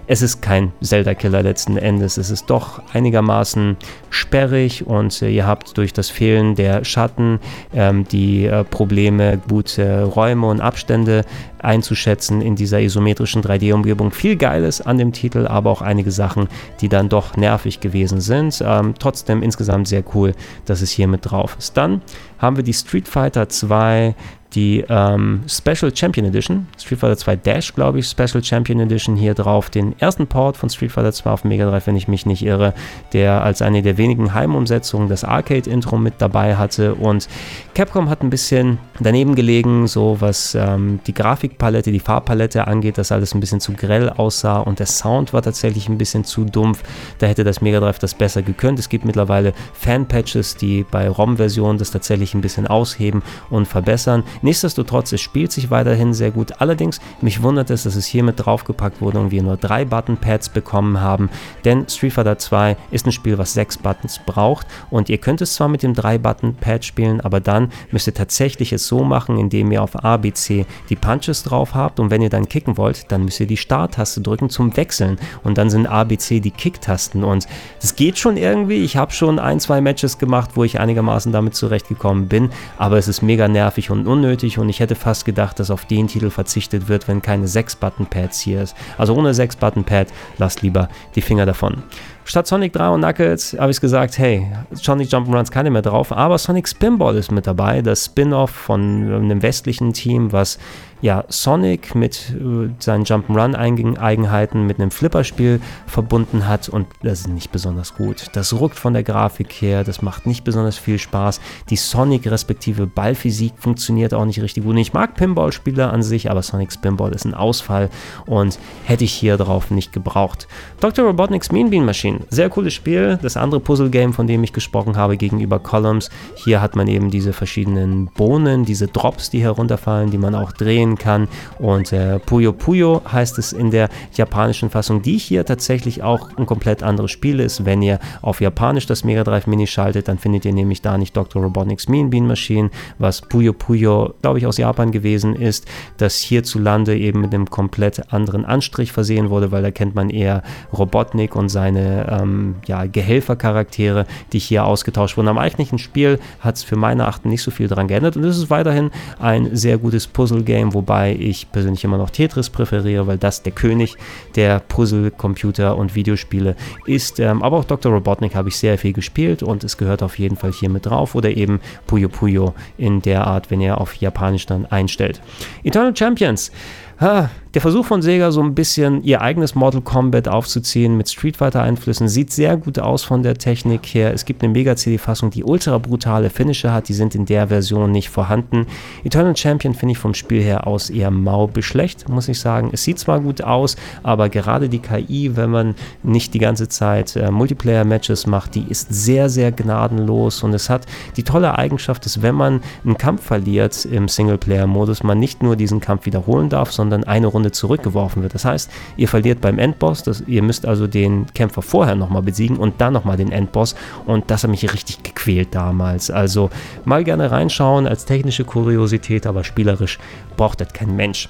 es ist kein Zelda-Killer letzten Endes. Es ist doch einigermaßen sperrig und äh, ihr habt durch das Fehlen der Schatten ähm, die äh, Probleme, gute Räume und Abstände einzuschätzen in dieser isometrischen 3D-Umgebung. Viel Geiles an dem Titel, aber auch einige Sachen, die dann doch nervig gewesen sind. Ähm, trotzdem insgesamt sehr cool, dass es hier mit drauf ist. Dann haben wir die Street Fighter 2 die ähm, Special Champion Edition, Street Fighter 2 Dash, glaube ich, Special Champion Edition hier drauf. Den ersten Port von Street Fighter 2 auf Mega Drive, wenn ich mich nicht irre, der als eine der wenigen Heimumsetzungen das Arcade-Intro mit dabei hatte. Und Capcom hat ein bisschen daneben gelegen, so was ähm, die Grafikpalette, die Farbpalette angeht, dass alles ein bisschen zu grell aussah und der Sound war tatsächlich ein bisschen zu dumpf. Da hätte das Mega Drive das besser gekönnt. Es gibt mittlerweile Fan-Patches, die bei ROM-Versionen das tatsächlich ein bisschen ausheben und verbessern. Nichtsdestotrotz, es spielt sich weiterhin sehr gut. Allerdings, mich wundert es, dass es hier mit draufgepackt wurde und wir nur drei Button-Pads bekommen haben, denn Street Fighter 2 ist ein Spiel, was sechs Buttons braucht. Und ihr könnt es zwar mit dem drei Button-Pad spielen, aber dann müsst ihr tatsächlich es so machen, indem ihr auf A, B, C die Punches drauf habt. Und wenn ihr dann kicken wollt, dann müsst ihr die Start-Taste drücken zum Wechseln. Und dann sind A, B, C die Kick-Tasten. Und es geht schon irgendwie. Ich habe schon ein, zwei Matches gemacht, wo ich einigermaßen damit zurechtgekommen bin, aber es ist mega nervig und unnötig unnötig und ich hätte fast gedacht, dass auf den Titel verzichtet wird, wenn keine 6-Button-Pads hier ist. Also ohne 6-Button-Pad, lasst lieber die Finger davon. Statt Sonic 3 und Knuckles habe ich gesagt, hey, Sonic Jump'n'Runs keine mehr drauf, aber Sonic Spinball ist mit dabei, das Spin-off von einem westlichen Team, was ja, Sonic mit äh, seinen Jump'n'Run-Eigenheiten mit einem Flipperspiel verbunden hat und das ist nicht besonders gut. Das ruckt von der Grafik her, das macht nicht besonders viel Spaß. Die Sonic respektive Ballphysik funktioniert auch nicht richtig gut. Ich mag Pinball-Spiele an sich, aber Sonic Spinball ist ein Ausfall und hätte ich hier drauf nicht gebraucht. Dr. Robotnik's Mean Bean Machine, sehr cooles Spiel. Das andere Puzzle-Game, von dem ich gesprochen habe, gegenüber Columns. Hier hat man eben diese verschiedenen Bohnen, diese Drops, die herunterfallen, die man auch drehen kann. Und äh, Puyo Puyo heißt es in der japanischen Fassung, die hier tatsächlich auch ein komplett anderes Spiel ist. Wenn ihr auf Japanisch das Mega Drive Mini schaltet, dann findet ihr nämlich da nicht Dr. Robotnik's Mean Bean Machine, was Puyo Puyo, glaube ich, aus Japan gewesen ist, das hierzulande eben mit einem komplett anderen Anstrich versehen wurde, weil da kennt man eher Robotnik und seine ähm, ja, Gehelfercharaktere, die hier ausgetauscht wurden. Am eigentlichen Spiel hat es für meine Achten nicht so viel daran geändert und es ist weiterhin ein sehr gutes Puzzle-Game, wo wobei ich persönlich immer noch Tetris präferiere, weil das der König der Puzzle, Computer und Videospiele ist. Ähm, aber auch Dr. Robotnik habe ich sehr viel gespielt und es gehört auf jeden Fall hier mit drauf oder eben Puyo Puyo in der Art, wenn ihr auf Japanisch dann einstellt. Eternal Champions. Ah, der Versuch von Sega, so ein bisschen ihr eigenes Mortal Kombat aufzuziehen mit Street Fighter-Einflüssen, sieht sehr gut aus von der Technik her. Es gibt eine Mega-CD-Fassung, die ultra brutale Finisher hat, die sind in der Version nicht vorhanden. Eternal Champion finde ich vom Spiel her aus eher mau beschlecht, muss ich sagen. Es sieht zwar gut aus, aber gerade die KI, wenn man nicht die ganze Zeit äh, Multiplayer-Matches macht, die ist sehr, sehr gnadenlos und es hat die tolle Eigenschaft, dass wenn man einen Kampf verliert im Singleplayer-Modus, man nicht nur diesen Kampf wiederholen darf, sondern eine Runde Runde zurückgeworfen wird. Das heißt, ihr verliert beim Endboss, das, ihr müsst also den Kämpfer vorher nochmal besiegen und dann nochmal den Endboss und das hat mich richtig gequält damals. Also mal gerne reinschauen als technische Kuriosität, aber spielerisch braucht das kein Mensch.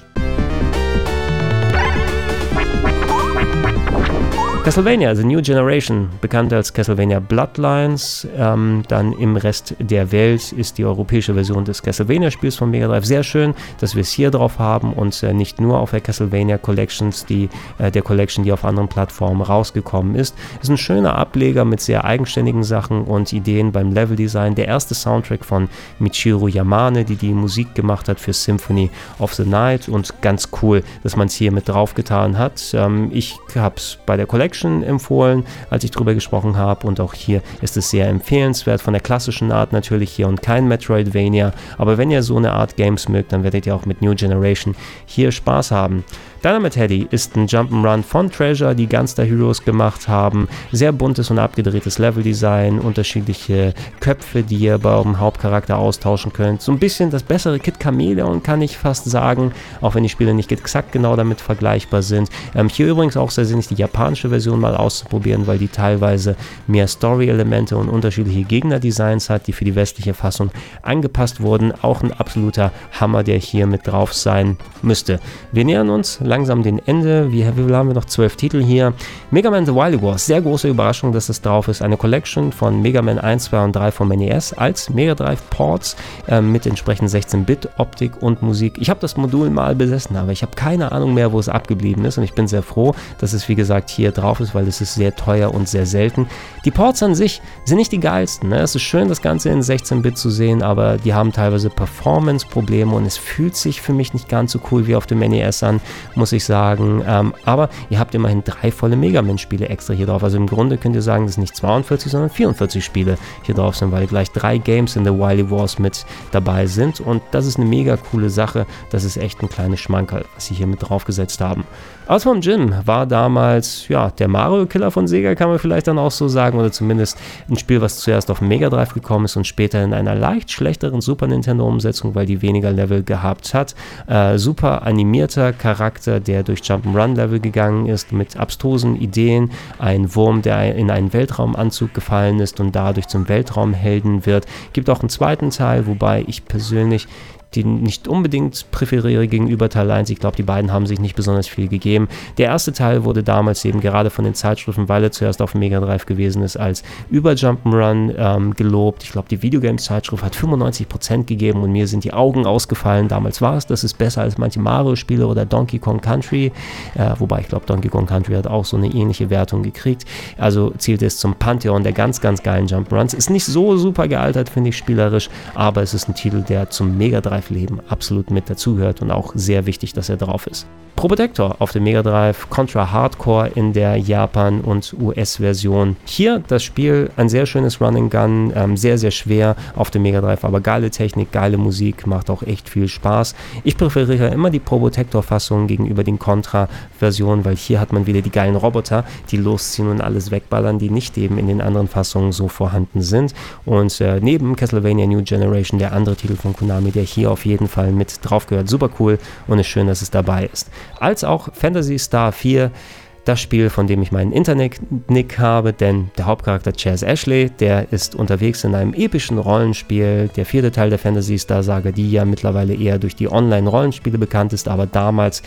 Castlevania, The New Generation, bekannt als Castlevania Bloodlines. Ähm, dann im Rest der Welt ist die europäische Version des Castlevania-Spiels von Mega Drive. Sehr schön, dass wir es hier drauf haben und äh, nicht nur auf der Castlevania Collections, die, äh, der Collection, die auf anderen Plattformen rausgekommen ist. Ist ein schöner Ableger mit sehr eigenständigen Sachen und Ideen beim Leveldesign. Der erste Soundtrack von Michiru Yamane, die die Musik gemacht hat für Symphony of the Night und ganz cool, dass man es hier mit draufgetan hat. Ähm, ich habe es bei der Collection Collection empfohlen, als ich drüber gesprochen habe. Und auch hier ist es sehr empfehlenswert von der klassischen Art natürlich hier und kein Metroidvania. Aber wenn ihr so eine Art Games mögt, dann werdet ihr auch mit New Generation hier Spaß haben. Dynamite Heady ist ein Jump'n'Run von Treasure, die Gunstar Heroes gemacht haben. Sehr buntes und abgedrehtes Leveldesign, unterschiedliche Köpfe, die ihr bei eurem Hauptcharakter austauschen könnt. So ein bisschen das bessere Kid Chameleon kann ich fast sagen, auch wenn die Spiele nicht exakt genau damit vergleichbar sind. Ähm, hier übrigens auch sehr sinnig die japanische Version mal auszuprobieren, weil die teilweise mehr Story-Elemente und unterschiedliche Gegner-Designs hat, die für die westliche Fassung angepasst wurden. Auch ein absoluter Hammer, der hier mit drauf sein müsste. Wir nähern uns langsam dem Ende. Wie, wie haben wir noch zwölf Titel hier? Mega Man The Wild Wars, sehr große Überraschung, dass das drauf ist. Eine Collection von Mega Man 1, 2 und 3 vom NES als Mega Drive Ports äh, mit entsprechend 16-Bit Optik und Musik. Ich habe das Modul mal besessen, aber ich habe keine Ahnung mehr, wo es abgeblieben ist und ich bin sehr froh, dass es wie gesagt hier drauf ist, weil es ist sehr teuer und sehr selten. Die Ports an sich sind nicht die geilsten. Ne? Es ist schön, das Ganze in 16-Bit zu sehen, aber die haben teilweise Performance-Probleme und es fühlt sich für mich nicht ganz so cool wie auf dem NES an, muss ich sagen. Ähm, aber ihr habt immerhin drei volle Mega Man-Spiele extra hier drauf. Also im Grunde könnt ihr sagen, dass nicht 42, sondern 44 Spiele hier drauf sind, weil gleich drei Games in The Wily Wars mit dabei sind. Und das ist eine mega coole Sache. Das ist echt ein kleines Schmankerl, was sie hier mit draufgesetzt haben. Aus vom Jim war damals ja, der Mario-Killer von Sega, kann man vielleicht dann auch so sagen, oder zumindest ein Spiel, was zuerst auf Mega Drive gekommen ist und später in einer leicht schlechteren Super Nintendo-Umsetzung, weil die weniger Level gehabt hat. Äh, super animierter Charakter, der durch Jump'n'Run-Level gegangen ist, mit abstrusen Ideen. Ein Wurm, der in einen Weltraumanzug gefallen ist und dadurch zum Weltraumhelden wird. Gibt auch einen zweiten Teil, wobei ich persönlich die nicht unbedingt präferiere gegenüber Teil 1. Ich glaube, die beiden haben sich nicht besonders viel gegeben. Der erste Teil wurde damals eben gerade von den Zeitschriften, weil er zuerst auf Mega Drive gewesen ist, als über Jump'n'Run ähm, gelobt. Ich glaube, die Videogames-Zeitschrift hat 95% gegeben und mir sind die Augen ausgefallen. Damals war es, das ist besser als manche Mario-Spiele oder Donkey Kong Country, äh, wobei ich glaube, Donkey Kong Country hat auch so eine ähnliche Wertung gekriegt. Also zielt es zum Pantheon der ganz, ganz geilen Jump'n'Runs. Ist nicht so super gealtert, finde ich, spielerisch, aber es ist ein Titel, der zum Mega Drive Live-Leben absolut mit dazugehört und auch sehr wichtig, dass er drauf ist. Probotector auf dem Mega Drive, Contra Hardcore in der Japan- und US-Version. Hier das Spiel, ein sehr schönes Running Gun, ähm, sehr, sehr schwer auf dem Mega Drive, aber geile Technik, geile Musik, macht auch echt viel Spaß. Ich präferiere immer die Probotector-Fassung gegenüber den Contra-Versionen, weil hier hat man wieder die geilen Roboter, die losziehen und alles wegballern, die nicht eben in den anderen Fassungen so vorhanden sind. Und äh, neben Castlevania New Generation, der andere Titel von Konami, der hier auf jeden Fall mit drauf gehört, super cool und ist schön, dass es dabei ist. Als auch Fantasy Star 4 das Spiel, von dem ich meinen Internet-Nick habe, denn der Hauptcharakter Chaz Ashley, der ist unterwegs in einem epischen Rollenspiel, der vierte Teil der Fantasy Star Saga, die ja mittlerweile eher durch die Online-Rollenspiele bekannt ist, aber damals,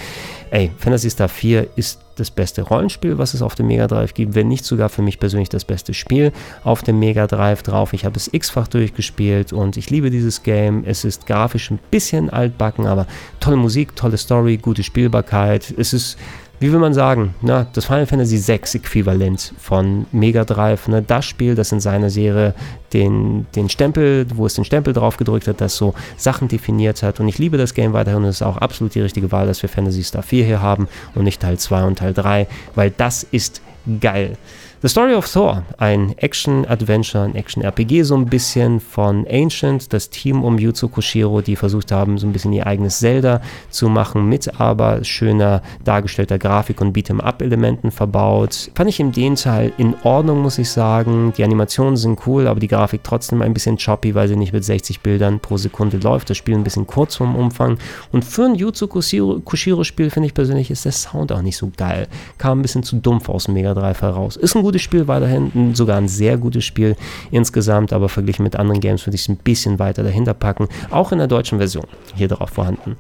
ey, Fantasy Star 4 ist das beste Rollenspiel, was es auf dem Mega Drive gibt, wenn nicht sogar für mich persönlich das beste Spiel auf dem Mega Drive drauf. Ich habe es x-fach durchgespielt und ich liebe dieses Game. Es ist grafisch ein bisschen altbacken, aber tolle Musik, tolle Story, gute Spielbarkeit. Es ist wie will man sagen, ne, das Final Fantasy VI Äquivalent von Mega Drive, ne, das Spiel, das in seiner Serie den, den Stempel, wo es den Stempel drauf gedrückt hat, das so Sachen definiert hat. Und ich liebe das Game weiterhin und es ist auch absolut die richtige Wahl, dass wir Fantasy Star 4 hier haben und nicht Teil 2 und Teil 3, weil das ist geil. The Story of Thor, ein Action-Adventure, ein Action-RPG so ein bisschen von Ancient, das Team um Yuzo Koshiro, die versucht haben, so ein bisschen ihr eigenes Zelda zu machen, mit aber schöner dargestellter Grafik und Beat'em-up-Elementen verbaut. Fand ich in dem Teil in Ordnung, muss ich sagen. Die Animationen sind cool, aber die Grafik trotzdem ein bisschen choppy, weil sie nicht mit 60 Bildern pro Sekunde läuft. Das Spiel ein bisschen kurz vom Umfang. Und für ein Yuzo Koshiro-Spiel, finde ich persönlich, ist der Sound auch nicht so geil. Kam ein bisschen zu dumpf aus dem Mega Drive heraus. Ist ein gutes Spiel weiterhin, sogar ein sehr gutes Spiel insgesamt, aber verglichen mit anderen Games würde ich es ein bisschen weiter dahinter packen. Auch in der deutschen Version hier drauf vorhanden.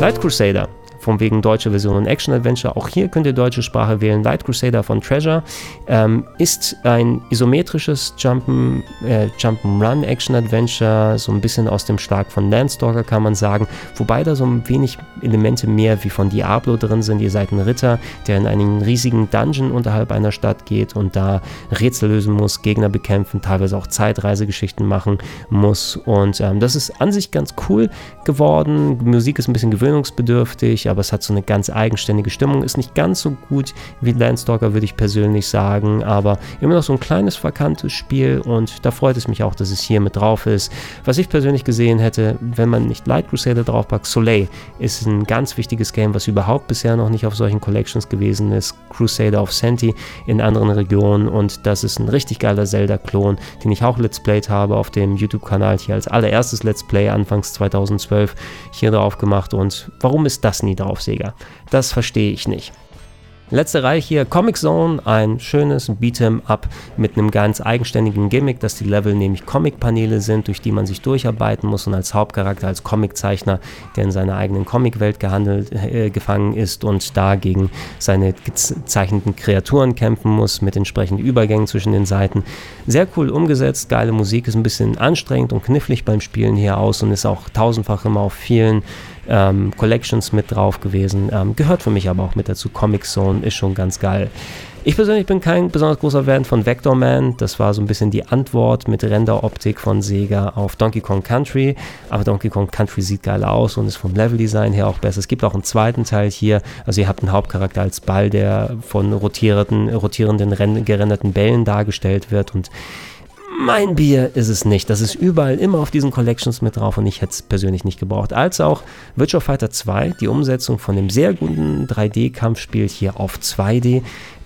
Light Crusader von wegen deutsche Version und Action Adventure. Auch hier könnt ihr deutsche Sprache wählen. Light Crusader von Treasure ähm, ist ein isometrisches Jump'n'Run äh, Jump'n'Run Action Adventure, so ein bisschen aus dem Schlag von Landstalker kann man sagen, wobei da so ein wenig Elemente mehr wie von Diablo drin sind. Ihr seid ein Ritter, der in einen riesigen Dungeon unterhalb einer Stadt geht und da Rätsel lösen muss, Gegner bekämpfen, teilweise auch Zeitreisegeschichten machen muss. Und ähm, das ist an sich ganz cool geworden. Musik ist ein bisschen gewöhnungsbedürftig, aber es hat so eine ganz eigenständige Stimmung. Ist nicht ganz so gut wie Landstalker, würde ich persönlich sagen, aber immer noch so ein kleines verkanntes Spiel und da freut es mich auch, dass es hier mit drauf ist. Was ich persönlich gesehen hätte, wenn man nicht Light Crusader draufpackt, Soleil ist ein ganz wichtiges Game, was überhaupt bisher noch nicht auf solchen Collections gewesen ist. Crusader of Senti in anderen Regionen und das ist ein richtig geiler Zelda-Klon, den ich auch Let's Played habe auf dem YouTube-Kanal hier als allererstes Let's Play anfangs 2012 hier drauf gemacht und warum ist das nie drauf? Drauf, Sega. Das verstehe ich nicht. Letzte Reihe hier, Comic Zone, ein schönes Beat'em Up mit einem ganz eigenständigen Gimmick, dass die Level nämlich Comic-Paneele sind, durch die man sich durcharbeiten muss und als Hauptcharakter, als Comiczeichner, der in seiner eigenen Comicwelt gehandelt, äh, gefangen ist und da gegen seine gezeichneten Kreaturen kämpfen muss, mit entsprechenden Übergängen zwischen den Seiten. Sehr cool umgesetzt, geile Musik, ist ein bisschen anstrengend und knifflig beim Spielen hier aus und ist auch tausendfach immer auf vielen ähm, Collections mit drauf gewesen. Ähm, gehört für mich aber auch mit dazu. Comic Zone ist schon ganz geil. Ich persönlich bin kein besonders großer Fan von Vector Man. Das war so ein bisschen die Antwort mit Renderoptik von Sega auf Donkey Kong Country. Aber Donkey Kong Country sieht geil aus und ist vom Leveldesign her auch besser. Es gibt auch einen zweiten Teil hier. Also ihr habt einen Hauptcharakter als Ball, der von rotierenden, rotierenden gerenderten Bällen dargestellt wird und mein Bier ist es nicht. Das ist überall immer auf diesen Collections mit drauf und ich hätte es persönlich nicht gebraucht. Als auch Virtua Fighter 2, die Umsetzung von dem sehr guten 3D-Kampfspiel hier auf 2D,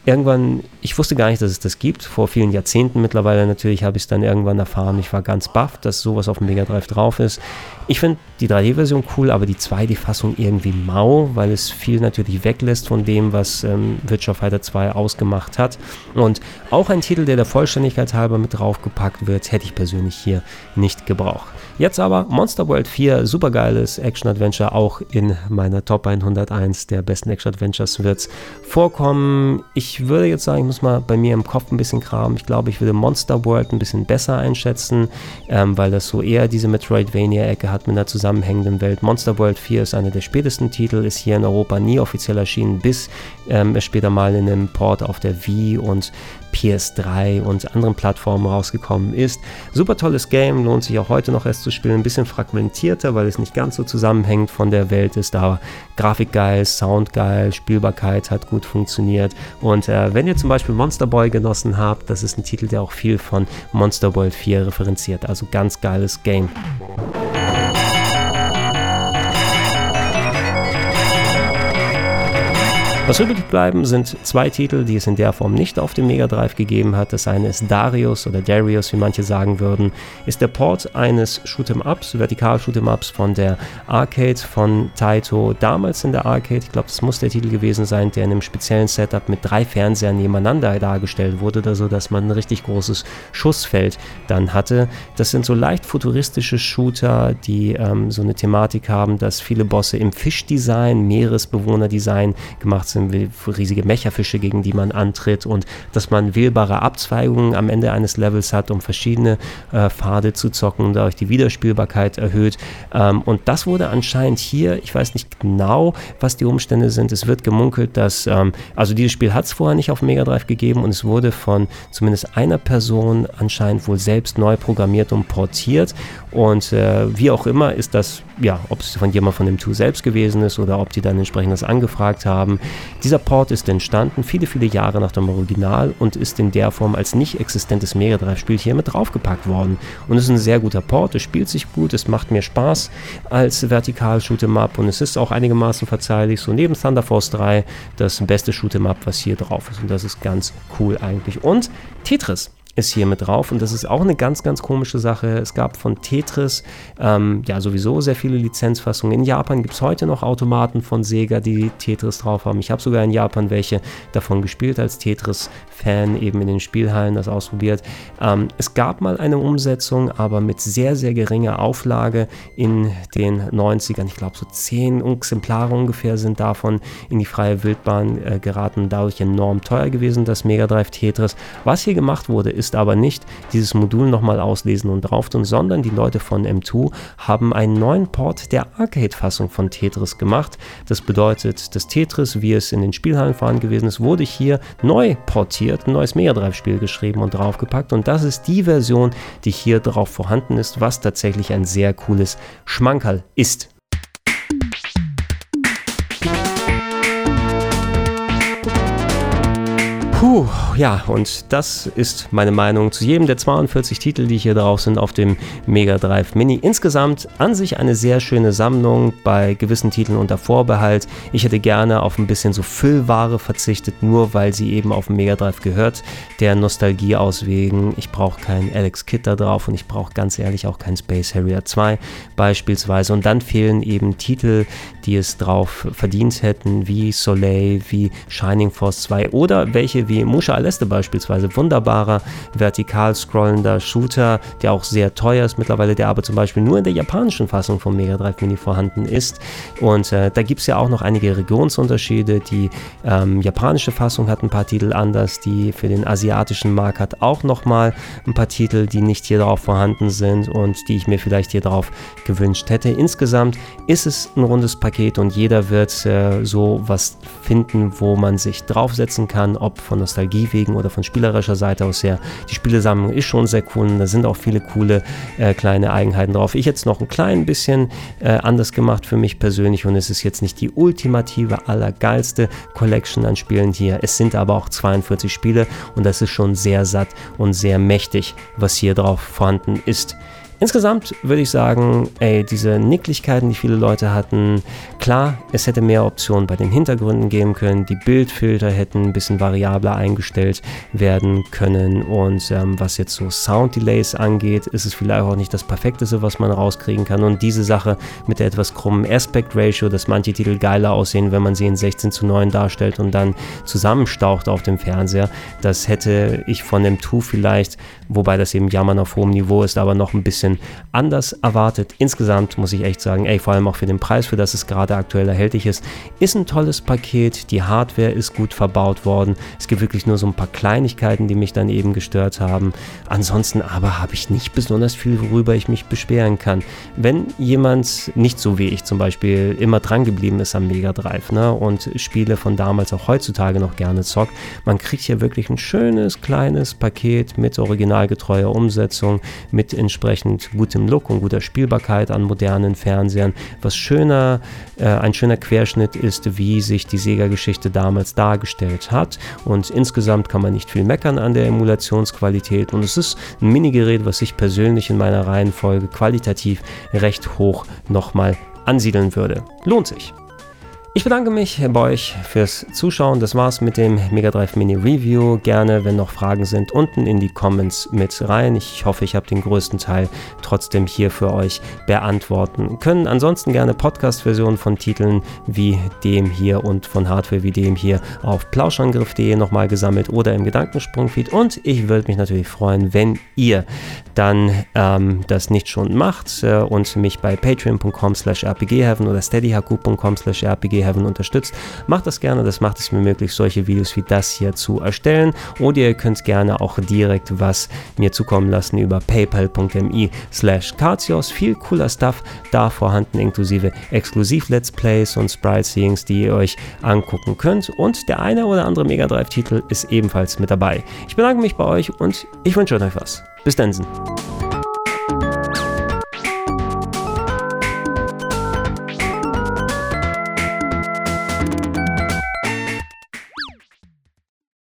irgendwann, ich wusste gar nicht, dass es das gibt. Vor vielen Jahrzehnten mittlerweile natürlich habe ich es dann irgendwann erfahren. Ich war ganz baff, dass sowas auf dem Mega Drive drauf ist. Ich finde die 3D-Version cool, aber die 2D-Fassung irgendwie mau, weil es viel natürlich weglässt von dem, was ähm, Virtua Fighter 2 ausgemacht hat. Und auch ein Titel, der der Vollständigkeit halber mit draufgepackt wird, hätte ich persönlich hier nicht gebraucht. Jetzt aber Monster World 4, supergeiles Action-Adventure, auch in meiner Top 101 der besten Action-Adventures wird vorkommen. Ich würde jetzt sagen, ich muss mal bei mir im Kopf ein bisschen kramen. Ich glaube, ich würde Monster World ein bisschen besser einschätzen, ähm, weil das so eher diese Metroidvania-Ecke hat mit einer zusammenhängenden Welt. Monster World 4 ist einer der spätesten Titel, ist hier in Europa nie offiziell erschienen, bis ähm, später mal in einem Port auf der Wii und PS3 und anderen Plattformen rausgekommen ist. Super tolles Game, lohnt sich auch heute noch erst zu spielen. Ein bisschen fragmentierter, weil es nicht ganz so zusammenhängt von der Welt ist, aber Grafik geil, Sound geil, Spielbarkeit hat gut funktioniert. Und äh, wenn ihr zum Beispiel Monster Boy genossen habt, das ist ein Titel, der auch viel von Monster Boy 4 referenziert. Also ganz geiles Game. Was übrig bleiben, sind zwei Titel, die es in der Form nicht auf dem Mega Drive gegeben hat. Das eine ist Darius oder Darius, wie manche sagen würden, ist der Port eines Shoot'em-Ups, Vertikal-Shoot'em-Ups von der Arcade von Taito. Damals in der Arcade, ich glaube, das muss der Titel gewesen sein, der in einem speziellen Setup mit drei Fernsehern nebeneinander dargestellt wurde, da so dass man ein richtig großes Schussfeld dann hatte. Das sind so leicht futuristische Shooter, die ähm, so eine Thematik haben, dass viele Bosse im Fischdesign, Meeresbewohnerdesign gemacht sind sind riesige Mecherfische, gegen die man antritt und dass man wählbare Abzweigungen am Ende eines Levels hat, um verschiedene äh, Pfade zu zocken dadurch die Wiederspielbarkeit erhöht. Ähm, und das wurde anscheinend hier, ich weiß nicht genau, was die Umstände sind, es wird gemunkelt, dass, ähm, also dieses Spiel hat es vorher nicht auf Mega Drive gegeben und es wurde von zumindest einer Person anscheinend wohl selbst neu programmiert und portiert und äh, wie auch immer ist das, ja, ob es von jemand von dem Tool selbst gewesen ist oder ob die dann entsprechend das angefragt haben. Dieser Port ist entstanden viele, viele Jahre nach dem Original und ist in der Form als nicht existentes Mega Drive-Spiel hier mit draufgepackt worden. Und es ist ein sehr guter Port, es spielt sich gut, es macht mir Spaß als vertikal Shoot'em Up und es ist auch einigermaßen verzeihlich. So neben Thunder Force 3 das beste Shoot'em Up, was hier drauf ist. Und das ist ganz cool eigentlich. Und Tetris ist hier mit drauf und das ist auch eine ganz, ganz komische Sache. Es gab von Tetris ähm, ja sowieso sehr viele Lizenzfassungen. In Japan gibt es heute noch Automaten von Sega, die Tetris drauf haben. Ich habe sogar in Japan welche davon gespielt als Tetris-Fan, eben in den Spielhallen das ausprobiert. Ähm, es gab mal eine Umsetzung, aber mit sehr, sehr geringer Auflage in den 90ern. Ich glaube, so 10 Exemplare ungefähr sind davon in die freie Wildbahn äh, geraten, dadurch enorm teuer gewesen, das Mega Drive Tetris. Was hier gemacht wurde, ist ist aber nicht dieses Modul nochmal auslesen und drauf tun, sondern die Leute von M2 haben einen neuen Port der Arcade-Fassung von Tetris gemacht. Das bedeutet, das Tetris, wie es in den Spielhallen vorhanden gewesen ist, wurde hier neu portiert, ein neues Mega Drive-Spiel geschrieben und draufgepackt. Und das ist die Version, die hier drauf vorhanden ist, was tatsächlich ein sehr cooles Schmankerl ist. Puh, ja, und das ist meine Meinung zu jedem der 42 Titel, die hier drauf sind auf dem Mega Drive Mini. Insgesamt an sich eine sehr schöne Sammlung bei gewissen Titeln unter Vorbehalt. Ich hätte gerne auf ein bisschen so Füllware verzichtet, nur weil sie eben auf dem Mega Drive gehört. Der Nostalgie auswegen. Ich brauche keinen Alex Kidd da drauf und ich brauche ganz ehrlich auch keinen Space Harrier 2 beispielsweise. Und dann fehlen eben Titel, die es drauf verdient hätten, wie Soleil, wie Shining Force 2 oder welche wie Musha Aleste beispielsweise. Wunderbarer, vertikal scrollender Shooter, der auch sehr teuer ist mittlerweile, der aber zum Beispiel nur in der japanischen Fassung vom Mega Drive Mini vorhanden ist. Und äh, da gibt es ja auch noch einige Regionsunterschiede. Die ähm, japanische Fassung hat ein paar Titel anders, die für den asiatischen Markt hat auch nochmal ein paar Titel, die nicht hier drauf vorhanden sind und die ich mir vielleicht hier drauf gewünscht hätte. Insgesamt ist es ein rundes Paket und jeder wird äh, so was finden, wo man sich draufsetzen kann, ob von Nostalgie wegen oder von spielerischer Seite aus her. Die Spielesammlung ist schon sehr cool da sind auch viele coole äh, kleine Eigenheiten drauf. Ich hätte es noch ein klein bisschen äh, anders gemacht für mich persönlich und es ist jetzt nicht die ultimative, allergeilste Collection an Spielen hier. Es sind aber auch 42 Spiele und das ist schon sehr satt und sehr mächtig, was hier drauf vorhanden ist. Insgesamt würde ich sagen, ey, diese Nicklichkeiten, die viele Leute hatten, klar, es hätte mehr Optionen bei den Hintergründen geben können, die Bildfilter hätten ein bisschen variabler eingestellt werden können. Und ähm, was jetzt so Sound Delays angeht, ist es vielleicht auch nicht das perfekteste, was man rauskriegen kann. Und diese Sache mit der etwas krummen Aspect Ratio, dass manche Titel geiler aussehen, wenn man sie in 16 zu 9 darstellt und dann zusammenstaucht auf dem Fernseher, das hätte ich von dem 2 vielleicht, wobei das eben Jammern auf hohem Niveau ist, aber noch ein bisschen anders erwartet. Insgesamt muss ich echt sagen, ey, vor allem auch für den Preis, für das es gerade aktuell erhältlich ist, ist ein tolles Paket. Die Hardware ist gut verbaut worden. Es gibt wirklich nur so ein paar Kleinigkeiten, die mich dann eben gestört haben. Ansonsten aber habe ich nicht besonders viel, worüber ich mich beschweren kann. Wenn jemand nicht so wie ich zum Beispiel immer dran geblieben ist am Mega Drive ne, und Spiele von damals auch heutzutage noch gerne zockt, man kriegt hier wirklich ein schönes kleines Paket mit originalgetreuer Umsetzung, mit entsprechend gutem Look und guter Spielbarkeit an modernen Fernsehern. Was schöner, äh, ein schöner Querschnitt ist, wie sich die Sega-Geschichte damals dargestellt hat. Und insgesamt kann man nicht viel meckern an der Emulationsqualität. Und es ist ein Minigerät, was ich persönlich in meiner Reihenfolge qualitativ recht hoch nochmal ansiedeln würde. Lohnt sich. Ich bedanke mich bei euch fürs Zuschauen. Das war's mit dem Mega Drive Mini Review. Gerne, wenn noch Fragen sind, unten in die Comments mit rein. Ich hoffe, ich habe den größten Teil trotzdem hier für euch beantworten können. Ansonsten gerne Podcast-Versionen von Titeln wie dem hier und von Hardware wie dem hier auf plauschangriff.de nochmal gesammelt oder im Gedankensprungfeed. Und ich würde mich natürlich freuen, wenn ihr dann ähm, das nicht schon macht äh, und mich bei patreon.com slash rpgheaven oder steadyhq.com slash rpgheaven unterstützt. Macht das gerne, das macht es mir möglich, solche Videos wie das hier zu erstellen. Oder ihr könnt gerne auch direkt was mir zukommen lassen über paypal.me slash Viel cooler Stuff da vorhanden, inklusive Exklusiv-Let's Plays und Sprite-Seeings, die ihr euch angucken könnt. Und der eine oder andere Mega Drive-Titel ist ebenfalls mit dabei. Ich bedanke mich bei euch und ich wünsche euch was. Bis dann.